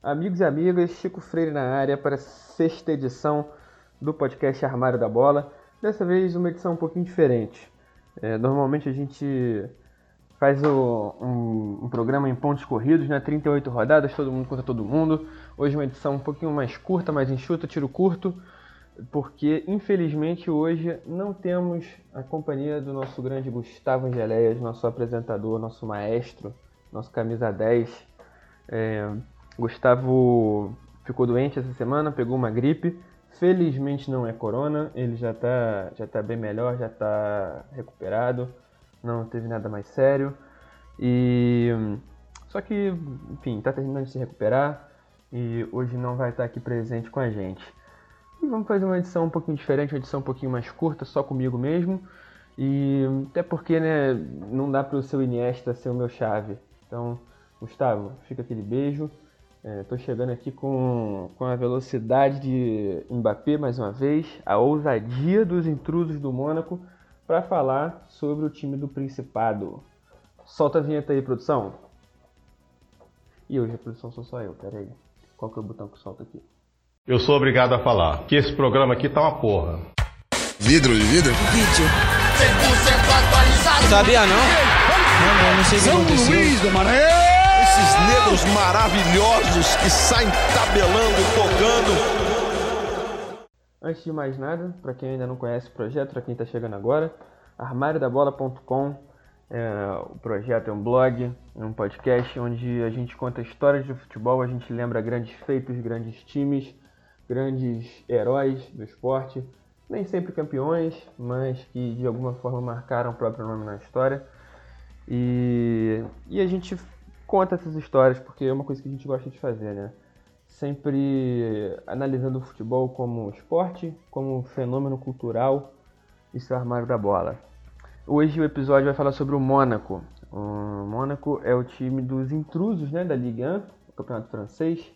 Amigos e amigas, Chico Freire na área para a sexta edição do podcast Armário da Bola. Dessa vez uma edição um pouquinho diferente. É, normalmente a gente faz o, um, um, programa em pontos corridos, né? 38 rodadas, todo mundo contra todo mundo. Hoje uma edição um pouquinho mais curta, mais enxuta, tiro curto, porque infelizmente hoje não temos a companhia do nosso grande Gustavo Angeléias, nosso apresentador, nosso maestro, nosso camisa 10. É, Gustavo ficou doente essa semana, pegou uma gripe. Felizmente não é corona, ele já está já tá bem melhor, já está recuperado não teve nada mais sério. E só que, enfim, está terminando de se recuperar e hoje não vai estar aqui presente com a gente. E vamos fazer uma edição um pouquinho diferente, uma edição um pouquinho mais curta, só comigo mesmo. E até porque, né, não dá para o seu Iniesta ser o meu chave. Então, Gustavo, fica aquele beijo. Estou é, chegando aqui com, com a velocidade de Mbappé mais uma vez, a ousadia dos intrusos do Mônaco para falar sobre o time do Principado. Solta a vinheta aí, produção. E hoje a produção sou só eu, peraí. Qual que é o botão que solta aqui? Eu sou obrigado a falar que esse programa aqui tá uma porra. Vidro de vidro? Vídeo. 100% atualizado. Sabia não? Não, não, não sei o que São aconteceu. Luís do Maranhão! Esses negros maravilhosos que saem tabelando, tocando. Antes de mais nada, para quem ainda não conhece o projeto, para quem está chegando agora, armáriodabola.com é, o projeto é um blog, é um podcast onde a gente conta histórias do futebol, a gente lembra grandes feitos, grandes times, grandes heróis do esporte, nem sempre campeões, mas que de alguma forma marcaram o próprio nome na história. E, e a gente conta essas histórias porque é uma coisa que a gente gosta de fazer, né? Sempre analisando o futebol como esporte, como fenômeno cultural e seu armário da bola. Hoje o episódio vai falar sobre o Mônaco. O Mônaco é o time dos intrusos né, da Ligue 1, o campeonato francês.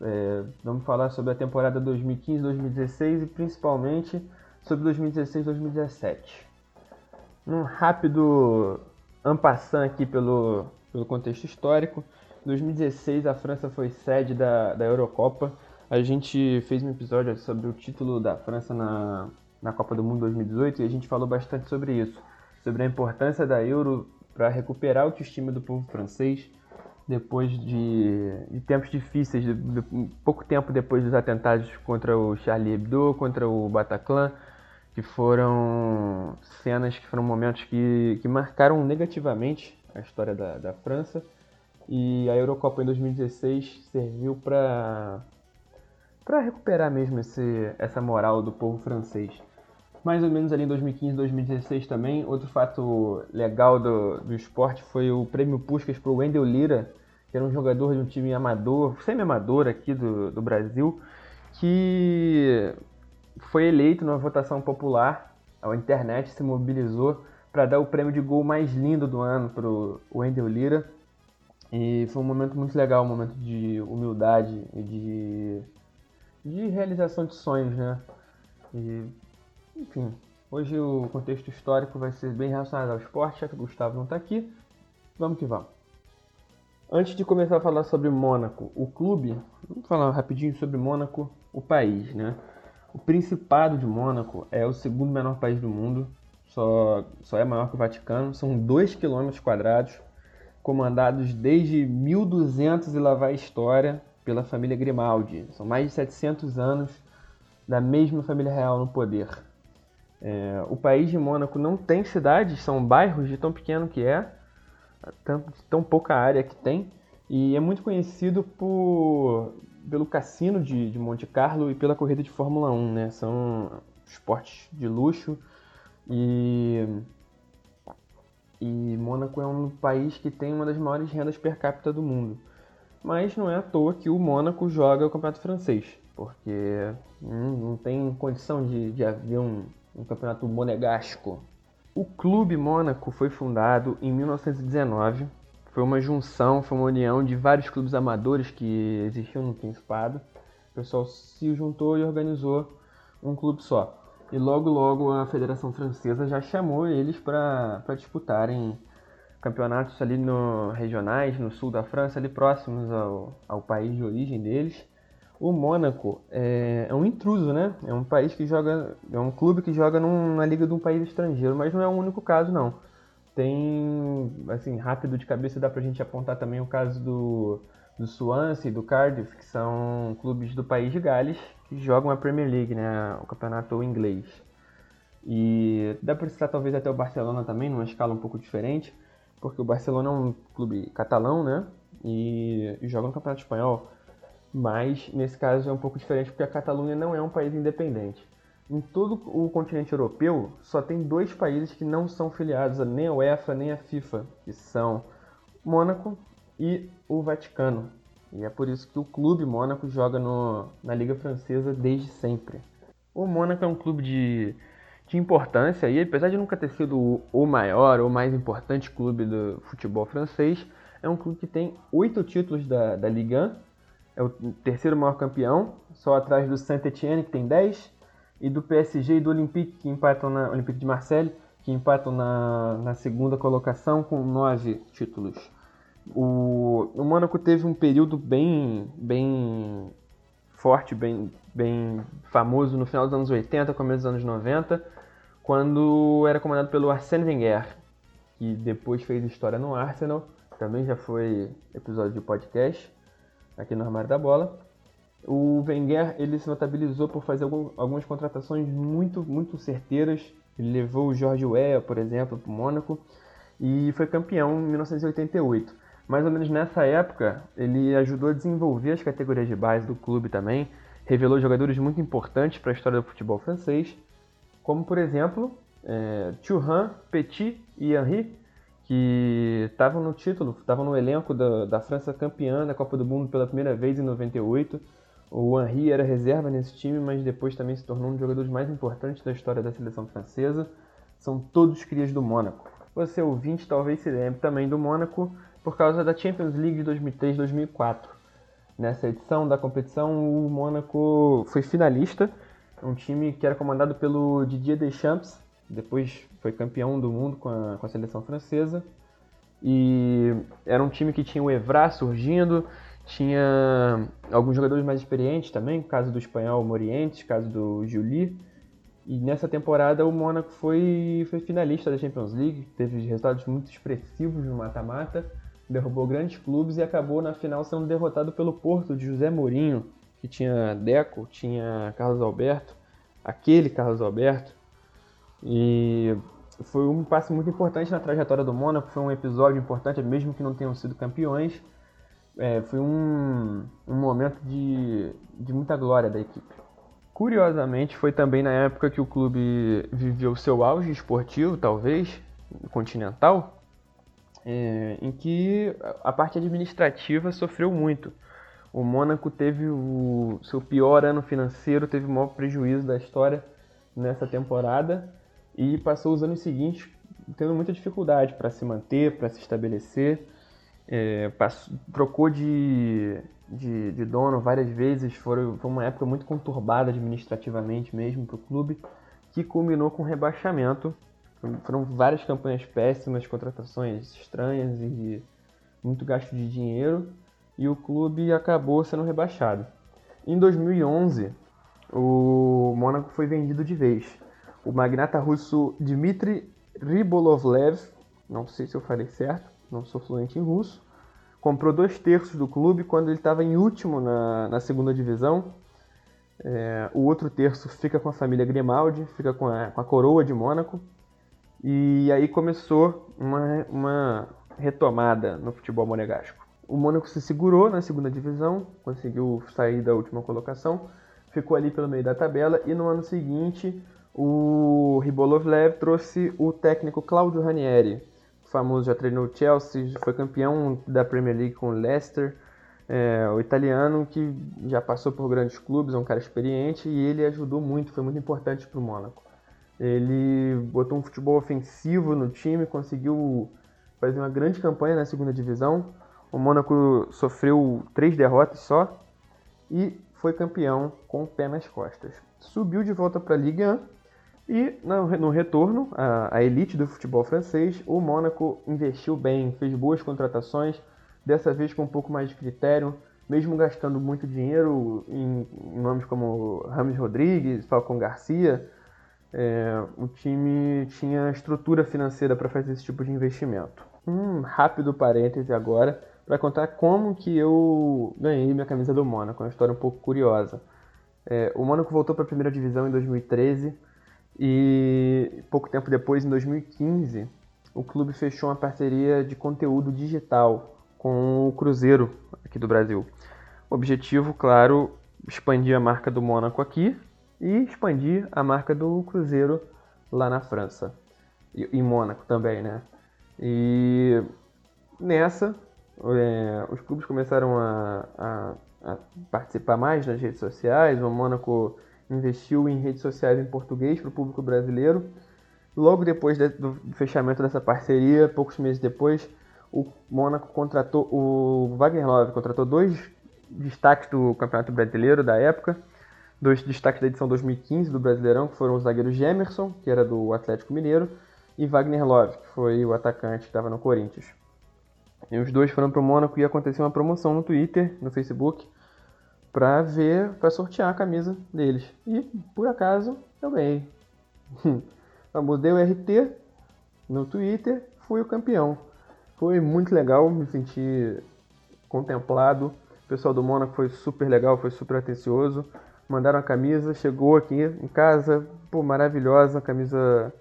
É, vamos falar sobre a temporada 2015-2016 e principalmente sobre 2016-2017. Um rápido ampassant aqui pelo, pelo contexto histórico. Em 2016 a França foi sede da, da Eurocopa. A gente fez um episódio sobre o título da França na, na Copa do Mundo 2018 e a gente falou bastante sobre isso, sobre a importância da Euro para recuperar a autoestima do povo francês depois de, de tempos difíceis, de, de, pouco tempo depois dos atentados contra o Charlie Hebdo, contra o Bataclan, que foram cenas, que foram momentos que, que marcaram negativamente a história da, da França. E a Eurocopa em 2016 serviu para para recuperar mesmo esse, essa moral do povo francês mais ou menos ali em 2015, 2016 também. Outro fato legal do, do esporte foi o prêmio Puskas para o Wendel Lira, que era um jogador de um time amador, semi-amador aqui do, do Brasil, que foi eleito numa votação popular. A internet se mobilizou para dar o prêmio de gol mais lindo do ano para o Wendel Lira. E foi um momento muito legal, um momento de humildade e de, de realização de sonhos, né? E enfim, hoje o contexto histórico vai ser bem relacionado ao esporte, já que o Gustavo não está aqui. Vamos que vamos. Antes de começar a falar sobre Mônaco, o clube, vamos falar rapidinho sobre Mônaco, o país, né? O Principado de Mônaco é o segundo menor país do mundo, só, só é maior que o Vaticano, são 2 km quadrados, comandados desde 1200 e lá vai a história pela família Grimaldi. São mais de 700 anos da mesma família real no poder. É, o país de Mônaco não tem cidades, são bairros de tão pequeno que é, tão, tão pouca área que tem, e é muito conhecido por, pelo cassino de, de Monte Carlo e pela corrida de Fórmula 1, né? São esportes de luxo e, e Mônaco é um país que tem uma das maiores rendas per capita do mundo. Mas não é à toa que o Mônaco joga o campeonato francês, porque não tem condição de, de haver um, um campeonato monegasco. O Clube Mônaco foi fundado em 1919. Foi uma junção, foi uma união de vários clubes amadores que existiam no Principado. O pessoal se juntou e organizou um clube só. E logo, logo a Federação Francesa já chamou eles para disputarem campeonatos ali no, regionais, no sul da França, ali próximos ao, ao país de origem deles. O Mônaco é, é, um intruso, né? É um país que joga, é um clube que joga num, na liga de um país estrangeiro, mas não é o único caso, não. Tem, assim, rápido de cabeça dá pra gente apontar também o caso do, do Swansea e do Cardiff, que são clubes do país de Gales que jogam a Premier League, né? O campeonato inglês. E dá para citar talvez até o Barcelona também, numa escala um pouco diferente, porque o Barcelona é um clube catalão, né? E, e joga no Campeonato Espanhol. Mas nesse caso é um pouco diferente porque a Catalunha não é um país independente. Em todo o continente europeu, só tem dois países que não são filiados nem a UEFA nem a FIFA, que são Mônaco e o Vaticano. E é por isso que o clube Mônaco joga no, na Liga Francesa desde sempre. O Mônaco é um clube de, de importância e apesar de nunca ter sido o maior ou mais importante clube do futebol francês, é um clube que tem oito títulos da, da Ligue 1 é o terceiro maior campeão, só atrás do Saint-Etienne, que tem 10, e do PSG e do Olympique, que empatam na Olympique de Marseille, que empatam na, na segunda colocação com 9 títulos. O, o Mônaco teve um período bem, bem forte, bem, bem famoso no final dos anos 80, começo dos anos 90, quando era comandado pelo Arsène Wenger, que depois fez história no Arsenal, também já foi episódio de podcast aqui no Armário da Bola. O Wenger ele se notabilizou por fazer algumas contratações muito, muito certeiras. Ele levou o Jorge Weah, por exemplo, para o Mônaco e foi campeão em 1988. Mais ou menos nessa época, ele ajudou a desenvolver as categorias de base do clube também, revelou jogadores muito importantes para a história do futebol francês, como por exemplo é, Thuram, Petit e Henry, que estavam no título, estavam no elenco da, da França campeã da Copa do Mundo pela primeira vez em 98. O Henri era reserva nesse time, mas depois também se tornou um dos jogadores mais importantes da história da seleção francesa. São todos crias do Mônaco. Você ouvinte talvez se lembre também do Mônaco por causa da Champions League de 2003-2004. Nessa edição da competição, o Mônaco foi finalista, um time que era comandado pelo Didier Deschamps, depois foi campeão do mundo com a, com a seleção francesa. E era um time que tinha o Evra surgindo, tinha alguns jogadores mais experientes também, caso do espanhol Morientes, caso do Juli. E nessa temporada o Mônaco foi, foi finalista da Champions League, teve resultados muito expressivos no mata-mata, derrubou grandes clubes e acabou na final sendo derrotado pelo Porto de José Mourinho, que tinha Deco, tinha Carlos Alberto, aquele Carlos Alberto, e foi um passo muito importante na trajetória do Mônaco, foi um episódio importante, mesmo que não tenham sido campeões. É, foi um, um momento de, de muita glória da equipe. Curiosamente, foi também na época que o clube viveu seu auge esportivo, talvez, continental, é, em que a parte administrativa sofreu muito. O Mônaco teve o seu pior ano financeiro, teve o maior prejuízo da história nessa temporada e passou os anos seguintes tendo muita dificuldade para se manter, para se estabelecer. É, passou, trocou de, de, de, dono várias vezes, foi, foi uma época muito conturbada administrativamente mesmo para o clube, que culminou com rebaixamento. Foram várias campanhas péssimas, contratações estranhas e muito gasto de dinheiro, e o clube acabou sendo rebaixado. Em 2011, o Mônaco foi vendido de vez o magnata russo Dmitry Ribolovlev, não sei se eu falei certo, não sou fluente em russo, comprou dois terços do clube quando ele estava em último na, na segunda divisão. É, o outro terço fica com a família Grimaldi, fica com a, com a coroa de Mônaco. E aí começou uma, uma retomada no futebol monegasco. O Mônaco se segurou na segunda divisão, conseguiu sair da última colocação, ficou ali pelo meio da tabela e no ano seguinte o Ribolovlev trouxe o técnico Claudio Ranieri, famoso, já treinou Chelsea, foi campeão da Premier League com o Leicester, é, o italiano que já passou por grandes clubes, é um cara experiente e ele ajudou muito, foi muito importante para o Mônaco. Ele botou um futebol ofensivo no time, conseguiu fazer uma grande campanha na segunda divisão. O Mônaco sofreu três derrotas só e foi campeão com o pé nas costas. Subiu de volta para a Liga 1 E no retorno, a elite do futebol francês, o Mônaco investiu bem, fez boas contratações, dessa vez com um pouco mais de critério, mesmo gastando muito dinheiro em, em nomes como Rames Rodrigues, Falcão Garcia, é, o time tinha estrutura financeira para fazer esse tipo de investimento. Um rápido parêntese agora para contar como que eu ganhei minha camisa do Mônaco, uma história um pouco curiosa. É, o Mônaco voltou para a primeira divisão em 2013 e pouco tempo depois, em 2015, o clube fechou uma parceria de conteúdo digital com o Cruzeiro aqui do Brasil. O objetivo, claro, expandir a marca do Mônaco aqui e expandir a marca do Cruzeiro lá na França. E em Mônaco também, né? E nessa, é, os clubes começaram a, a, a, participar mais nas redes sociais. O Mônaco investiu em redes sociais em português para o público brasileiro. Logo depois de, do fechamento dessa parceria, poucos meses depois, o Mônaco contratou o Wagner Love contratou dois destaques do Campeonato Brasileiro da época dois destaques da edição 2015 do Brasileirão, que foram o zagueiro Gemerson, que era do Atlético Mineiro, e Wagner Love, que foi o atacante que estava no Corinthians. E os dois foram para o Mônaco e aconteceu uma promoção no Twitter, no Facebook, para ver, para sortear a camisa deles. E por acaso eu ganhei. mudei o RT no Twitter, fui o campeão. Foi muito legal, me senti contemplado. O pessoal do Mônaco foi super legal, foi super atencioso mandaram a camisa, chegou aqui em casa, pô, maravilhosa, uma camisa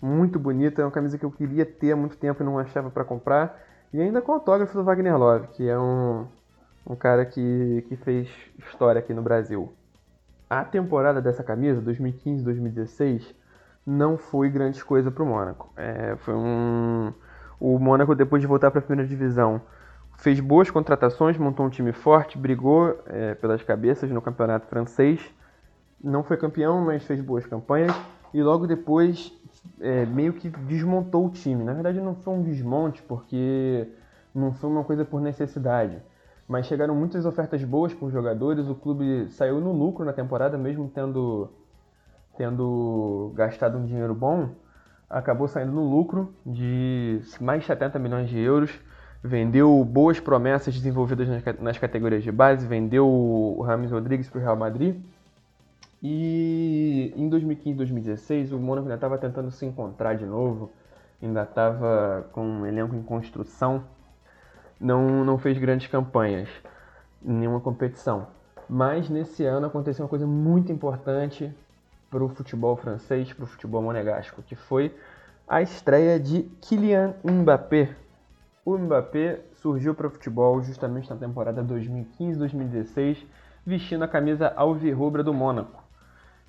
muito bonita, é uma camisa que eu queria ter há muito tempo e não achava para comprar. E ainda com autógrafo do Wagner Love, que é um, um cara que, que fez história aqui no Brasil. A temporada dessa camisa, 2015-2016, não foi grande coisa para o Mônaco. É, foi um... O Mônaco, depois de voltar para a primeira divisão, fez boas contratações, montou um time forte, brigou é, pelas cabeças no campeonato francês. Não foi campeão, mas fez boas campanhas. E logo depois é, meio que desmontou o time. Na verdade, não foi um desmonte, porque não foi uma coisa por necessidade. Mas chegaram muitas ofertas boas por jogadores. O clube saiu no lucro na temporada, mesmo tendo, tendo gastado um dinheiro bom. Acabou saindo no lucro de mais de 70 milhões de euros vendeu boas promessas desenvolvidas nas categorias de base, vendeu o Rames Rodrigues para o Real Madrid. E em 2015 2016 o Mônaco ainda estava tentando se encontrar de novo, ainda estava com um elenco em construção, não, não fez grandes campanhas em nenhuma competição. Mas nesse ano aconteceu uma coisa muito importante para o futebol francês, para o futebol monegasco, que foi a estreia de Kylian Mbappé o Mbappé surgiu para o futebol justamente na temporada 2015-2016, vestindo a camisa alvirrubra do Mônaco.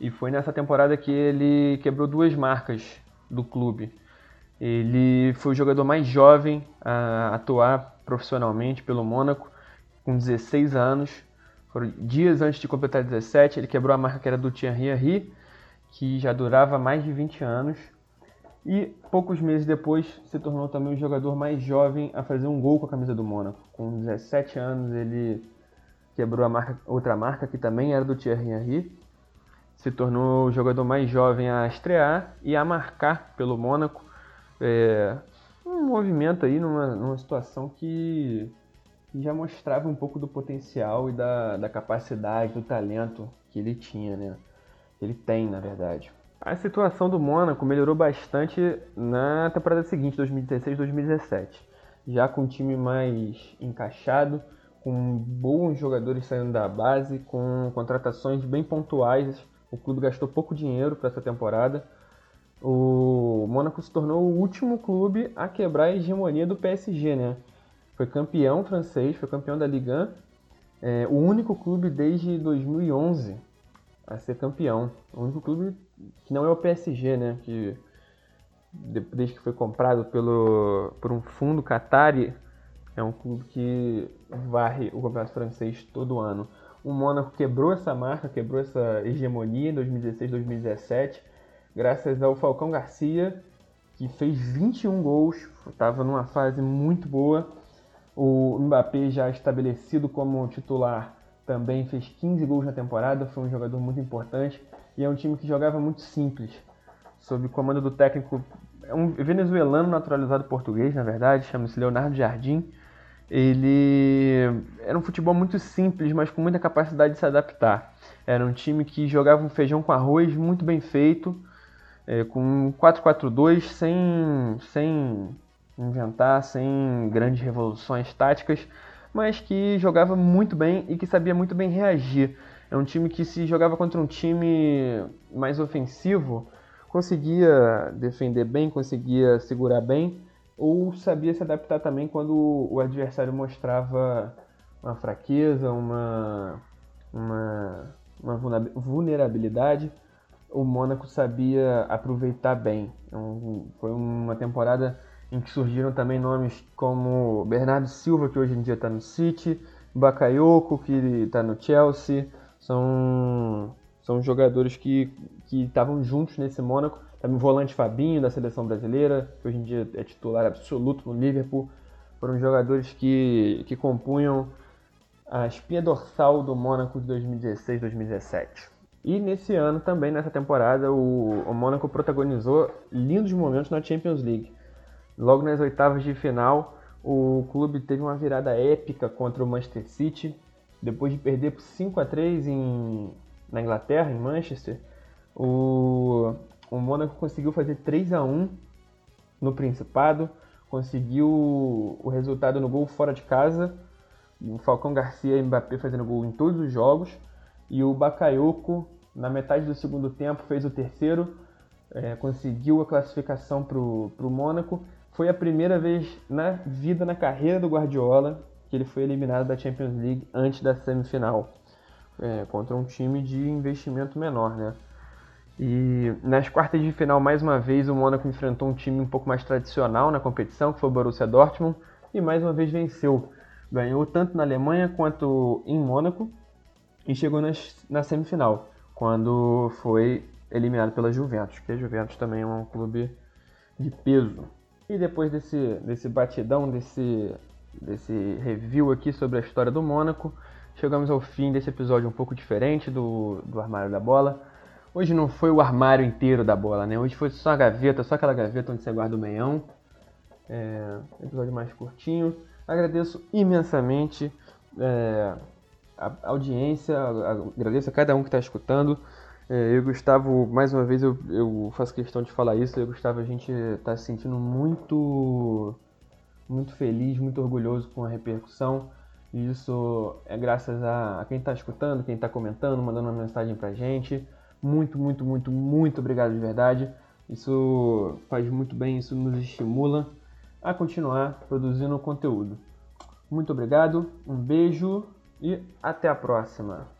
E foi nessa temporada que ele quebrou duas marcas do clube. Ele foi o jogador mais jovem a atuar profissionalmente pelo Mônaco, com 16 anos. Foram dias antes de completar 17, ele quebrou a marca que era do Thierry Henry, que já durava mais de 20 anos. E poucos meses depois se tornou também o jogador mais jovem a fazer um gol com a camisa do Mônaco. Com 17 anos ele quebrou a marca, outra marca que também era do Thierry Henry. Se tornou o jogador mais jovem a estrear e a marcar pelo Mônaco. É, um movimento aí numa, numa situação que, já mostrava um pouco do potencial e da, da capacidade, do talento que ele tinha, né? Ele tem, na verdade. A situação do Mônaco melhorou bastante na temporada seguinte, 2016-2017. Já com um time mais encaixado, com bons jogadores saindo da base, com contratações bem pontuais. O clube gastou pouco dinheiro para essa temporada. O Mônaco se tornou o último clube a quebrar a hegemonia do PSG, né? Foi campeão francês, foi campeão da Ligue 1, é, o único clube desde 2011 a ser campeão. O único clube que não é o PSG, né? Que desde que foi comprado pelo, por um fundo Qatari, é um clube que varre o campeonato francês todo ano. O Mônaco quebrou essa marca, quebrou essa hegemonia em 2016, 2017, graças ao Falcão Garcia, que fez 21 gols, estava numa fase muito boa. O Mbappé já estabelecido como titular também fez 15 gols na temporada, foi um jogador muito importante e é um time que jogava muito simples. sob o comando do técnico, é um venezuelano naturalizado português, na verdade, chama-se Leonardo Jardim. Ele era um futebol muito simples, mas com muita capacidade de se adaptar. Era um time que jogava um feijão com arroz muito bem feito, é, com 4-4-2, sem, sem inventar, sem grandes revoluções táticas, mas que jogava muito bem e que sabia muito bem reagir. É um time que se jogava contra um time mais ofensivo, conseguia defender bem, conseguia segurar bem, ou sabia se adaptar também quando o adversário mostrava uma fraqueza, uma, uma, uma vulnerabilidade. O Mônaco sabia aproveitar bem. Então, foi uma temporada em que surgiram também nomes como Bernardo Silva, que hoje em dia está no City, Bakayoko, que está no Chelsea. São, são jogadores que estavam juntos nesse Mônaco também o volante Fabinho, da seleção brasileira, que hoje em dia é titular absoluto no Liverpool. Foram jogadores que, que compunham a espinha dorsal do Mônaco de 2016-2017. E nesse ano também, nessa temporada, o, o Mônaco protagonizou lindos momentos na Champions League. Logo nas oitavas de final, o clube teve uma virada épica contra o Manchester City. Depois de perder por 5 a 3 em, na Inglaterra, em Manchester, o, o Mônaco conseguiu fazer 3 a 1 no Principado, conseguiu o resultado no gol fora de casa, o Falcão Garcia e Mbappé fazendo gol em todos os jogos, e o Bakayoko, na metade do segundo tempo, fez o terceiro, é, conseguiu a classificação para o Mônaco. Foi a primeira vez na vida, na carreira do Guardiola, que ele foi eliminado da Champions League antes da semifinal, é, contra um time de investimento menor, né? E nas quartas de final, mais uma vez, o Mônaco enfrentou um time um pouco mais tradicional na competição, que foi o Borussia Dortmund, e mais uma vez venceu. Ganhou tanto na Alemanha quanto em Mônaco e chegou nas, na semifinal, quando foi eliminado pela Juventus, que a Juventus também é um clube de peso. E depois desse, desse batidão, desse, desse review aqui sobre a história do Mônaco, chegamos ao fim desse episódio um pouco diferente do, do Armário da Bola. Hoje não foi o armário inteiro da bola, né? Hoje foi só a gaveta, só aquela gaveta onde você guarda o meião. É, episódio mais curtinho. Agradeço imensamente é, a audiência, agradeço a cada um que está escutando. É, eu, Gustavo, mais uma vez eu, eu, faço questão de falar isso. Eu, Gustavo, a gente está se sentindo muito, muito feliz, muito orgulhoso com a repercussão. E isso é graças a, quem está escutando, quem está comentando, mandando uma mensagem para gente. Muito, muito, muito, muito obrigado de verdade. Isso faz muito bem, isso nos estimula a continuar produzindo conteúdo. Muito obrigado, um beijo e até a próxima.